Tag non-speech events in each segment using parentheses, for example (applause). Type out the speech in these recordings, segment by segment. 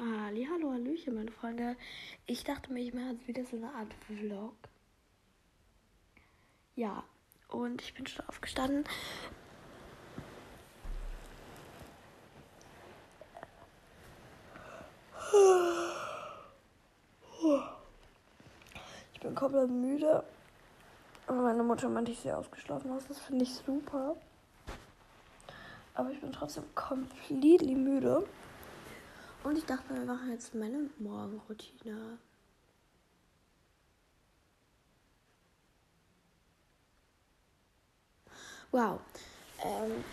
Ali, hallo, Hallöchen, meine Freunde. Ich dachte mir, ich mache jetzt wieder so eine Art Vlog. Ja, und ich bin schon aufgestanden. Ich bin komplett müde. Aber meine Mutter meinte, ich sehe ausgeschlafen aus. Das finde ich super. Aber ich bin trotzdem komplett müde. Und ich dachte, wir machen jetzt meine Morgenroutine. Wow. Ähm,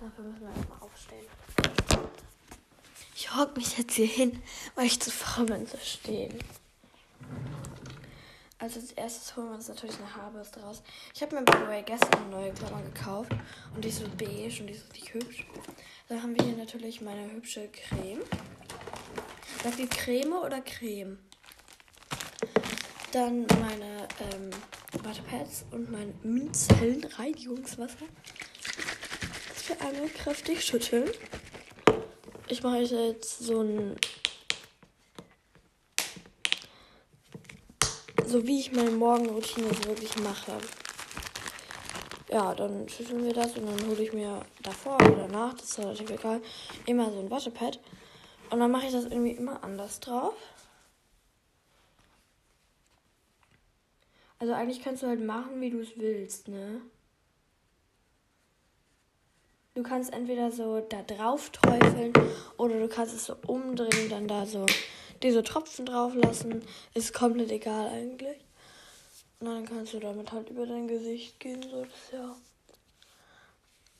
dafür müssen wir erstmal aufstehen. Ich hock mich jetzt hier hin, weil ich zu faul bin zu stehen. Also als erstes holen wir uns natürlich eine Haarbürste raus. Ich habe mir by the way gestern eine neue Klammer gekauft und die ist so beige und die ist richtig hübsch. Dann haben wir hier natürlich meine hübsche Creme. Sagt ihr Creme oder Creme? Dann meine ähm, Wattepads und mein Minzellenreinigungswasser. Das wir einmal kräftig schütteln. Ich mache jetzt so ein. So wie ich meine Morgenroutine so wirklich mache. Ja, dann schütteln wir das und dann hole ich mir davor oder danach, das ist relativ egal, immer so ein Wattepad. Und dann mache ich das irgendwie immer anders drauf. Also eigentlich kannst du halt machen, wie du es willst, ne? Du kannst entweder so da drauf träufeln oder du kannst es so umdrehen, dann da so diese Tropfen drauf lassen. Ist komplett egal eigentlich. Und dann kannst du damit halt über dein Gesicht gehen. So, das ist ja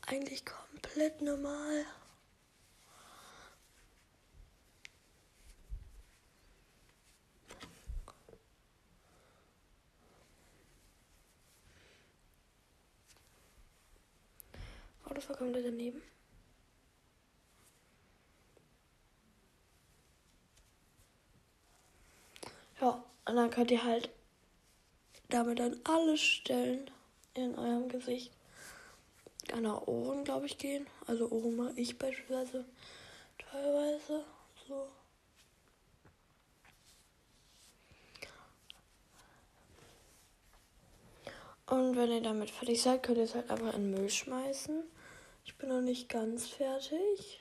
eigentlich komplett normal. Oh, das war komplett daneben. Ja, und dann könnt ihr halt damit an alle Stellen in eurem Gesicht an der Ohren, glaube ich, gehen. Also Ohren mache ich beispielsweise teilweise so. Und wenn ihr damit fertig seid, könnt ihr es halt einfach in den Müll schmeißen. Ich bin noch nicht ganz fertig.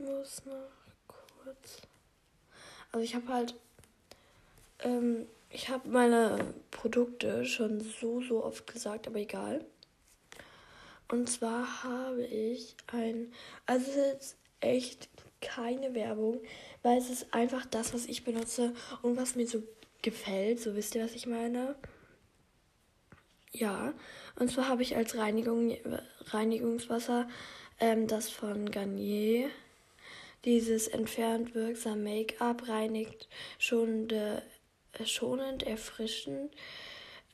muss noch kurz. Also ich habe halt, ähm, ich habe meine Produkte schon so, so oft gesagt, aber egal. Und zwar habe ich ein, also es ist echt keine Werbung, weil es ist einfach das, was ich benutze und was mir so gefällt. So wisst ihr, was ich meine? Ja, und zwar habe ich als Reinigung, Reinigungswasser ähm, das von Garnier dieses entfernt wirksam Make-up reinigt schonende, äh, schonend, erfrischend.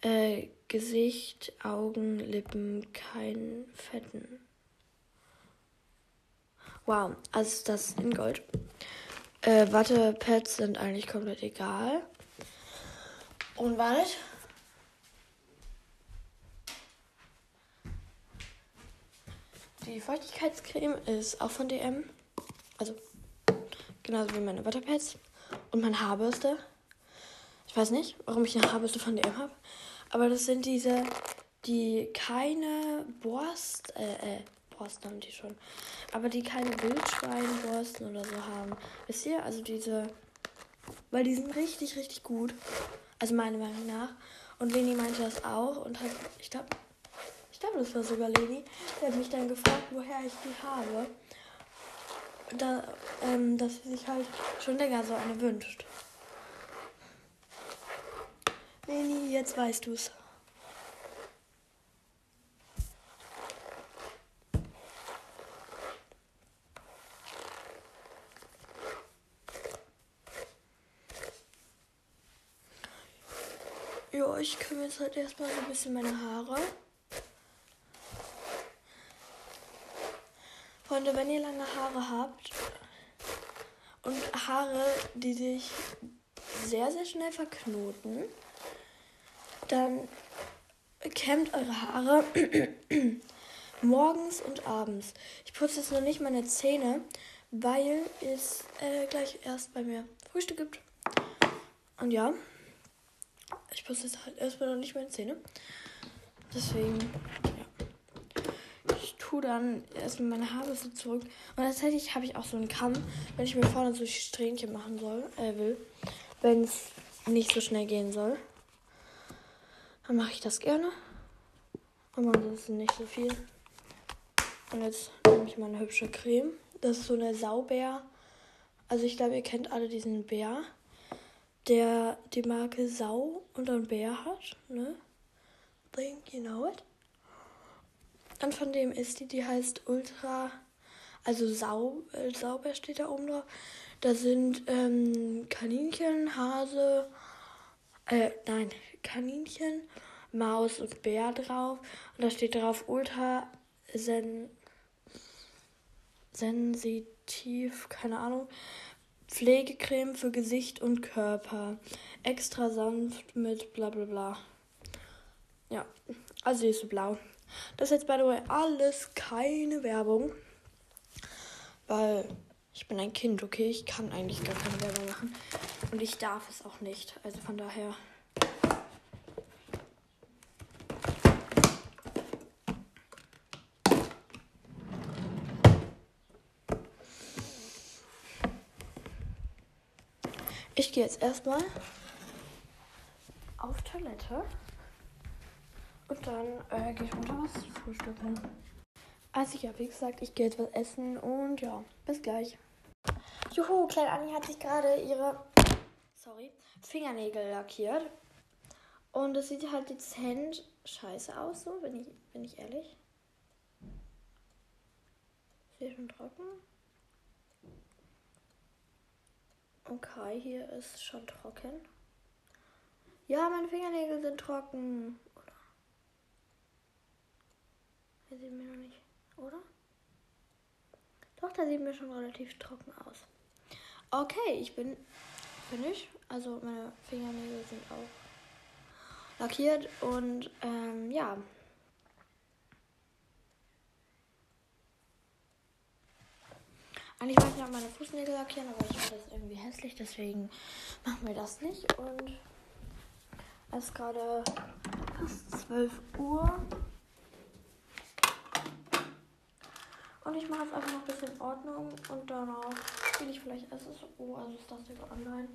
Äh, Gesicht, Augen, Lippen, kein Fetten. Wow, also das in Gold. Äh, Wattepads sind eigentlich komplett egal. Und wartet. Die Feuchtigkeitscreme ist auch von DM. Also, genauso wie meine Butterpads und meine Haarbürste. Ich weiß nicht, warum ich eine Haarbürste von DM habe. Aber das sind diese, die keine Borst, äh, äh, Borsten haben die schon. Aber die keine Wildschweinborsten oder so haben. Wisst ihr? Also diese, weil die sind richtig, richtig gut. Also meiner Meinung nach. Und Leni meinte das auch und hat, ich glaube, ich glaube, das war sogar Leni, der hat mich dann gefragt, woher ich die habe da, ähm, dass sie sich halt schon länger so eine wünscht. Leni, jetzt weißt du's. Ja, ich kümmere jetzt halt erstmal ein bisschen meine Haare. Freunde, wenn ihr lange Haare habt und Haare, die sich sehr, sehr schnell verknoten, Dann kämmt eure Haare (clears throat) morgens und abends. Ich putze jetzt noch nicht meine Zähne, weil es äh, gleich erst bei mir Frühstück gibt. Und ja, ich putze jetzt halt erstmal noch nicht meine Zähne. Deswegen, ja. Ich tue dann erstmal meine Haare so zurück. Und tatsächlich habe ich auch so einen Kamm, wenn ich mir vorne so Strähnchen machen soll, äh, will. Wenn es nicht so schnell gehen soll. Dann mache ich das gerne. Aber ansonsten nicht so viel. Und jetzt nehme ich mal eine hübsche Creme. Das ist so eine Saubär. Also ich glaube, ihr kennt alle diesen Bär, der die Marke Sau und dann Bär hat. Ne? Think you know it. Und von dem ist die, die heißt Ultra, also Sau, äh, Sauber steht da oben drauf. Da sind ähm, Kaninchen, Hase, äh, nein, Kaninchen, Maus und Bär drauf. Und da steht drauf Ultra sen sensitiv, keine Ahnung. Pflegecreme für Gesicht und Körper. Extra sanft mit bla bla bla. Ja, also die ist so blau. Das ist jetzt, by the way, alles keine Werbung. Weil ich bin ein Kind, okay? Ich kann eigentlich gar keine Werbung machen. Und ich darf es auch nicht. Also von daher. Ich gehe jetzt erstmal auf Toilette. Und dann äh, gehe ich runter was frühstücken. Also ja, wie gesagt, ich gehe jetzt was essen und ja, bis gleich. Juhu, Kleine Anni hat sich gerade ihre sorry, Fingernägel lackiert. Und es sieht halt dezent scheiße aus, so, bin ich, bin ich ehrlich. Ist hier schon trocken? Okay, hier ist schon trocken. Ja, meine Fingernägel sind trocken. Oder? Hier sieht mir noch nicht, oder? Doch, da sieht mir schon relativ trocken aus. Okay, ich bin finish. Also meine Fingernägel sind auch lackiert und ähm, ja. Eigentlich wollte ich auch meine Fußnägel lackieren, aber ich finde das irgendwie hässlich, deswegen machen wir das nicht. Und es ist gerade fast 12 Uhr. Und ich mache jetzt einfach noch ein bisschen Ordnung und danach spiele ich vielleicht SSO, also ist das über online.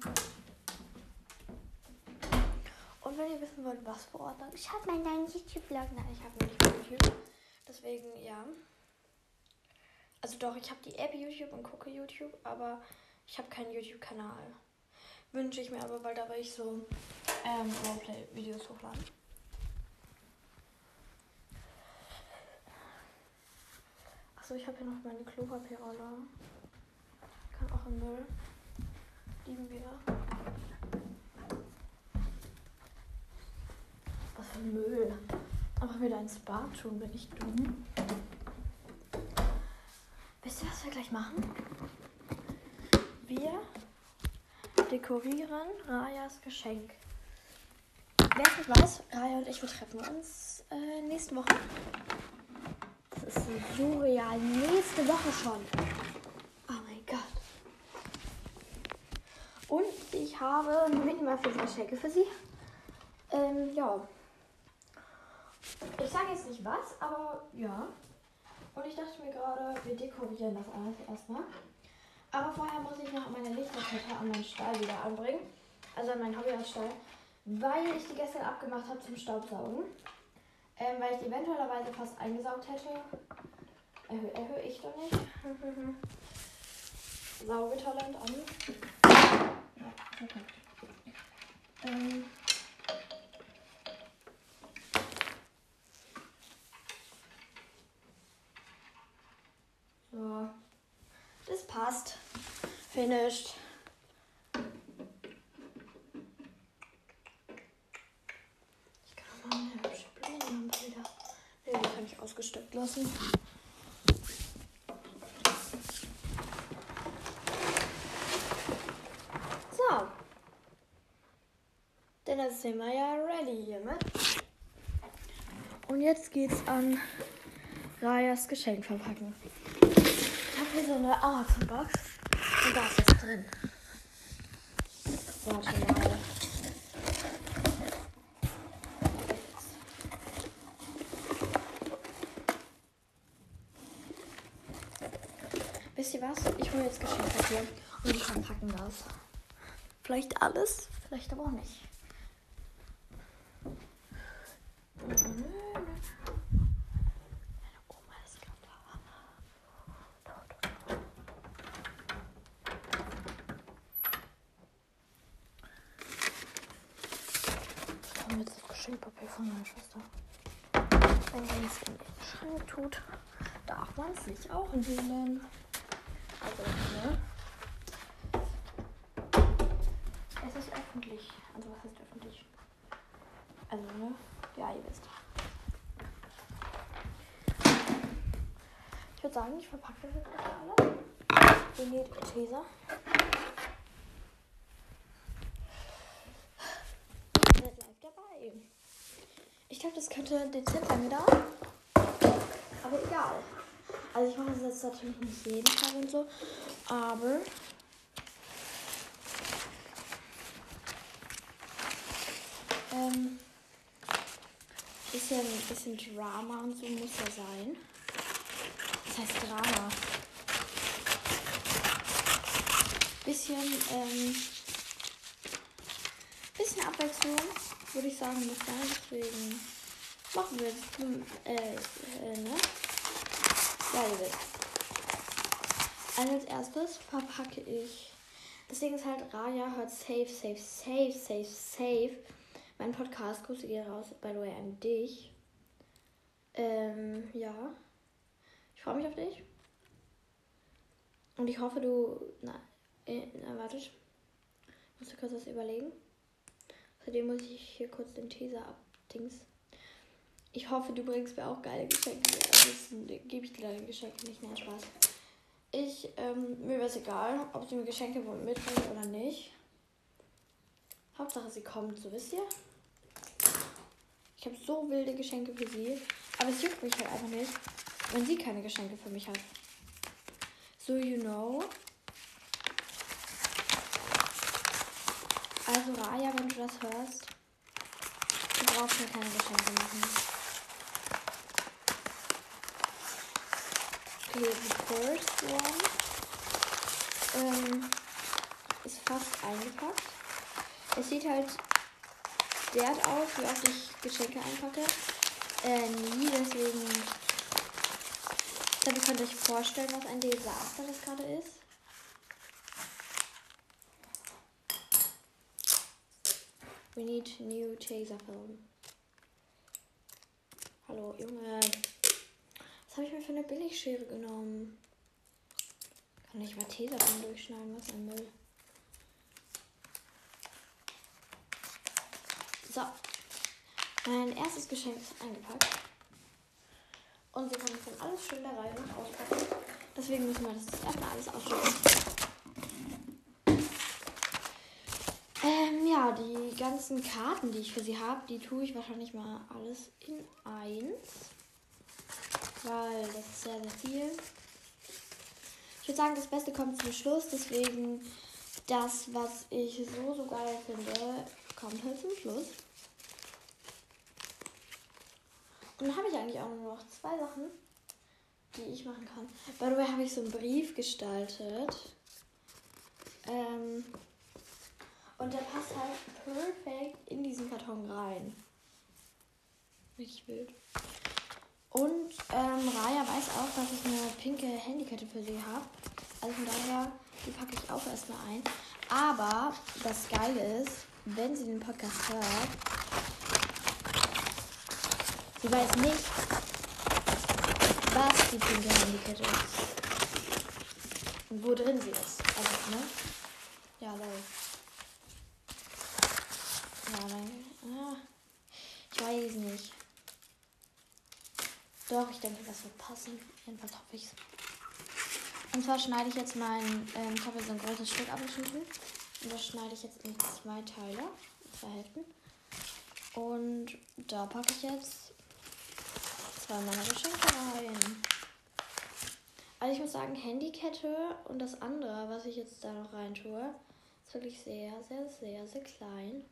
Und wenn ihr wissen wollt, was für Ordnung, ich habe meinen YouTube-Blog, nein, ich habe nicht YouTube. Deswegen, ja. Also doch, ich habe die App YouTube und gucke YouTube, aber ich habe keinen YouTube-Kanal. Wünsche ich mir aber, weil da will ich so ähm, Roleplay-Videos hochladen. Achso, ich habe hier noch meine Klopapierrolle. Kann auch im Müll. Lieben wir. Was für Müll. Einfach wieder ins Bad tun, bin ich dumm. Wir gleich machen? Wir dekorieren Rajas Geschenk. Wer es nicht weiß, Raya und ich, wir treffen uns äh, nächste Woche. Das ist surreal. Nächste Woche schon. Oh mein Gott. Und ich habe mitten für Geschenke für sie. Ähm, ja. Ich sage jetzt nicht was, aber ja. Und ich dachte mir gerade, wir dekorieren das alles erstmal. Aber vorher muss ich noch meine Lichterkette an meinen Stall wieder anbringen. Also an meinen Hobbyhausstall. Weil ich die gestern abgemacht habe zum Staubsaugen. Ähm, weil ich die eventuellerweise fast eingesaugt hätte. Erhöhe erhö ich doch nicht. (laughs) Saugetalent an. Ja, okay. Ähm. So. Das passt. Finished. Ich kann mal eine hübsche Blumenlampe. Nee, die kann ich ausgesteckt lassen. So. Dinner sind wir ja ready hiermit. Und jetzt geht's an Rajas Geschenk verpacken. Ich habe hier so eine Amazon-Box und da ist was drin. Warte mal. Wisst ihr was? Ich hole jetzt Geschenkpapier und ich verpacken das. Vielleicht alles, vielleicht aber auch nicht. Meine Oma ist gerade da. Ich Geschenkpapier von meiner Schwester. Wenn man es in den Schrank tut, darf man es sich auch nehmen. Also, ne? Es ist öffentlich. Also, was ist öffentlich? Also, ne? Ja, ihr wisst. Ich würde sagen, ich verpacke das jetzt alle. Wir nehmen Tesa. Ihr seid live dabei. Ich glaube, das könnte dezent lange dauern. Aber egal. Also ich mache das jetzt natürlich nicht jeden Tag und so. Aber ähm, bisschen, bisschen Drama und so muss ja sein. Das heißt Drama. Bisschen, ähm, bisschen Abwechslung, würde ich sagen, muss sein. Deswegen wir jetzt, äh, äh, ne? Ihr wisst. Also als erstes verpacke ich. Ding ist halt, Raja hört safe, safe, safe, safe, safe. Mein Podcast, Grüße gehen raus, by the way, an dich. Ähm, ja. Ich freue mich auf dich. Und ich hoffe, du. Na, äh, na wartet. Ich muss dir kurz was überlegen. Außerdem muss ich hier kurz den Teaser abdings. Ich hoffe, du bringst mir auch geile Geschenke. Ansonsten gebe ich dir deine Geschenke nicht. Nein, Spaß. Ich, ähm, mir wäre es egal, ob sie mir Geschenke mitbringt oder nicht. Hauptsache, sie kommt, so wisst ihr. Ich habe so wilde Geschenke für sie. Aber es juckt mich halt einfach nicht, wenn sie keine Geschenke für mich hat. So, you know. Also, Raya, wenn du das hörst, du brauchst mir keine Geschenke machen. Okay, the first one ähm, ist fast eingepackt. Es sieht halt wert aus, wie oft ich Geschenke einpacke. Äh, nie, deswegen. Ich glaube, ihr könnt euch vorstellen, was ein Desaster das gerade ist. We need new Taser film. Hallo, Junge. Was habe ich mir für eine Billigschere genommen? Kann ich mal Tesafilm durchschneiden? Was ein Müll. So. Mein erstes Geschenk ist eingepackt. Und sie kann jetzt dann alles schön der Reihe nach auspacken. Deswegen müssen wir das erstmal alles ausschütten. Ähm, ja, die ganzen Karten, die ich für sie habe, die tue ich wahrscheinlich mal alles in eins. Weil das ist sehr, sehr viel. Ich würde sagen, das Beste kommt zum Schluss. Deswegen das, was ich so, so geil finde, kommt halt zum Schluss. Und dann habe ich eigentlich auch nur noch zwei Sachen, die ich machen kann. By the way habe ich so einen Brief gestaltet. Ähm, und der passt halt perfekt in diesen Karton rein. Richtig wild. Und ähm, Raya weiß auch, dass ich eine pinke Handykette für sie habe. Also von daher, die packe ich auch erstmal ein. Aber das Geile ist, wenn sie den Podcast hört, sie weiß nicht, was die pinke Handykette ist. Und wo drin sie ist. Also, ne? Ja, lol. Ja, nein. Ah, ich weiß nicht. Doch, ich denke, das wird passen. Jedenfalls hoffe ich es. Und zwar schneide ich jetzt mein, ähm, ich habe so ein großes Stück abgeschnitten. Und das schneide ich jetzt in zwei Teile, zwei Hälften. Und da packe ich jetzt zwei meiner Geschenke rein. Also ich muss sagen, Handykette und das andere, was ich jetzt da noch rein tue, ist wirklich sehr, sehr, sehr, sehr klein.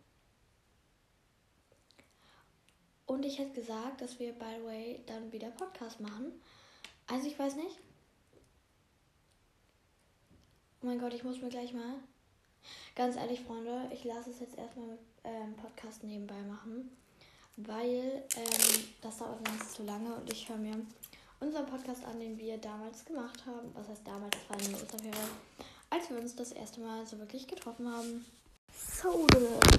Und ich hätte gesagt, dass wir, by the way, dann wieder Podcast machen. Also ich weiß nicht. Oh mein Gott, ich muss mir gleich mal. Ganz ehrlich, Freunde, ich lasse es jetzt erstmal mit ähm, Podcast nebenbei machen. Weil ähm, das dauert sonst zu lange und ich höre mir unseren Podcast an, den wir damals gemacht haben. Was heißt damals? Das war der Osterferien. Als wir uns das erste Mal so wirklich getroffen haben. So,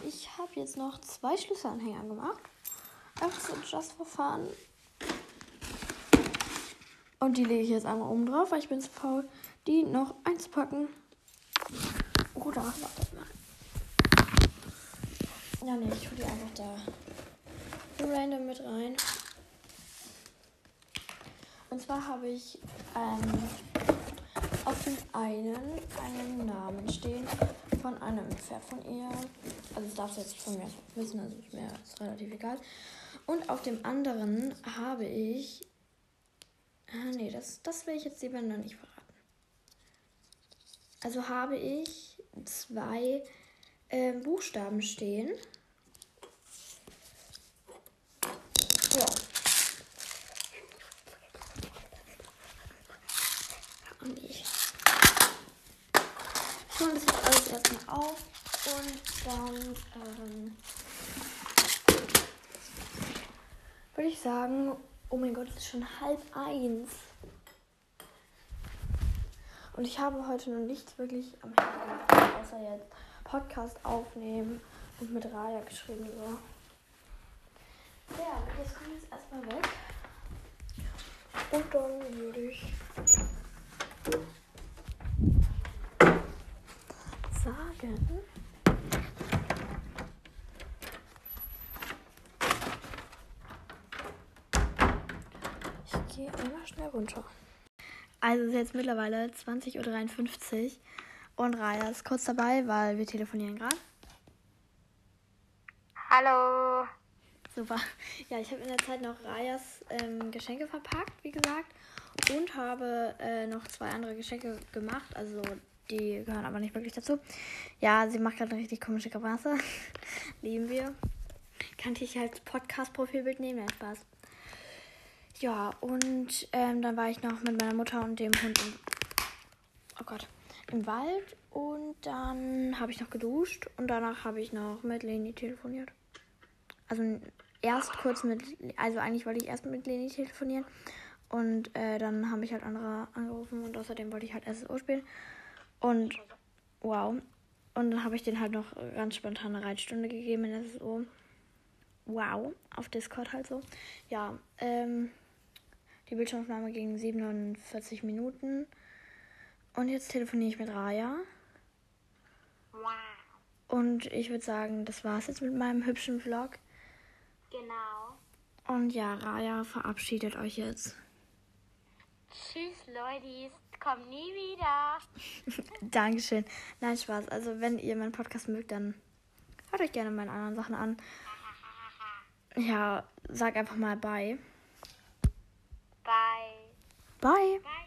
ich habe jetzt noch zwei Schlüsselanhänger gemacht. Einfach so just for fun. Und die lege ich jetzt einmal oben drauf, weil ich bin zu faul, die noch einzupacken. Oder, warte mal. Ja, nee, ich tue die einfach da random mit rein. Und zwar habe ich ähm, auf dem einen einen Namen stehen von einem Pferd von ihr. Also das darfst du jetzt von mir wissen, also ist mir ist relativ egal. Und auf dem anderen habe ich. Ah, nee, das, das will ich jetzt lieber noch nicht verraten. Also habe ich zwei äh, Buchstaben stehen. Ja. Und ich tue das jetzt alles erstmal auf und dann ähm, würde ich sagen, oh mein Gott, es ist schon halb eins. Und ich habe heute noch nichts wirklich am Handy gemacht, außer jetzt Podcast aufnehmen und mit Raya geschrieben so. Ja, das kommt jetzt erstmal weg. Und dann würde ich sagen. Ich gehe einmal schnell runter. Also es ist jetzt mittlerweile 20.53 Uhr und Raya ist kurz dabei, weil wir telefonieren gerade. Hallo. Super. Ja, ich habe in der Zeit noch Rayas ähm, Geschenke verpackt, wie gesagt. Und habe äh, noch zwei andere Geschenke gemacht. Also die gehören aber nicht wirklich dazu. Ja, sie macht gerade eine richtig komische Grimasse. (laughs) Lieben wir. Kann ich halt Podcast-Profilbild nehmen? Ja, Spaß. Ja, und ähm, dann war ich noch mit meiner Mutter und dem Hund im, oh Gott, im Wald. Und dann habe ich noch geduscht. Und danach habe ich noch mit Leni telefoniert. Also erst kurz mit, also eigentlich wollte ich erst mit Leni telefonieren. Und äh, dann haben mich halt andere angerufen und außerdem wollte ich halt SSO spielen. Und wow. Und dann habe ich den halt noch ganz spontan eine Reitstunde gegeben in SSO. Wow. Auf Discord halt so. Ja, ähm, die Bildschirmaufnahme ging 47 Minuten. Und jetzt telefoniere ich mit Raya. Wow. Und ich würde sagen, das war's jetzt mit meinem hübschen Vlog. Genau. Und ja, Raya verabschiedet euch jetzt. Tschüss, Leute. Komm nie wieder. (laughs) Dankeschön. Nein, Spaß. Also, wenn ihr meinen Podcast mögt, dann hört euch gerne meine anderen Sachen an. (laughs) Ja, sag einfach mal bye. Bye. Bye. Bye.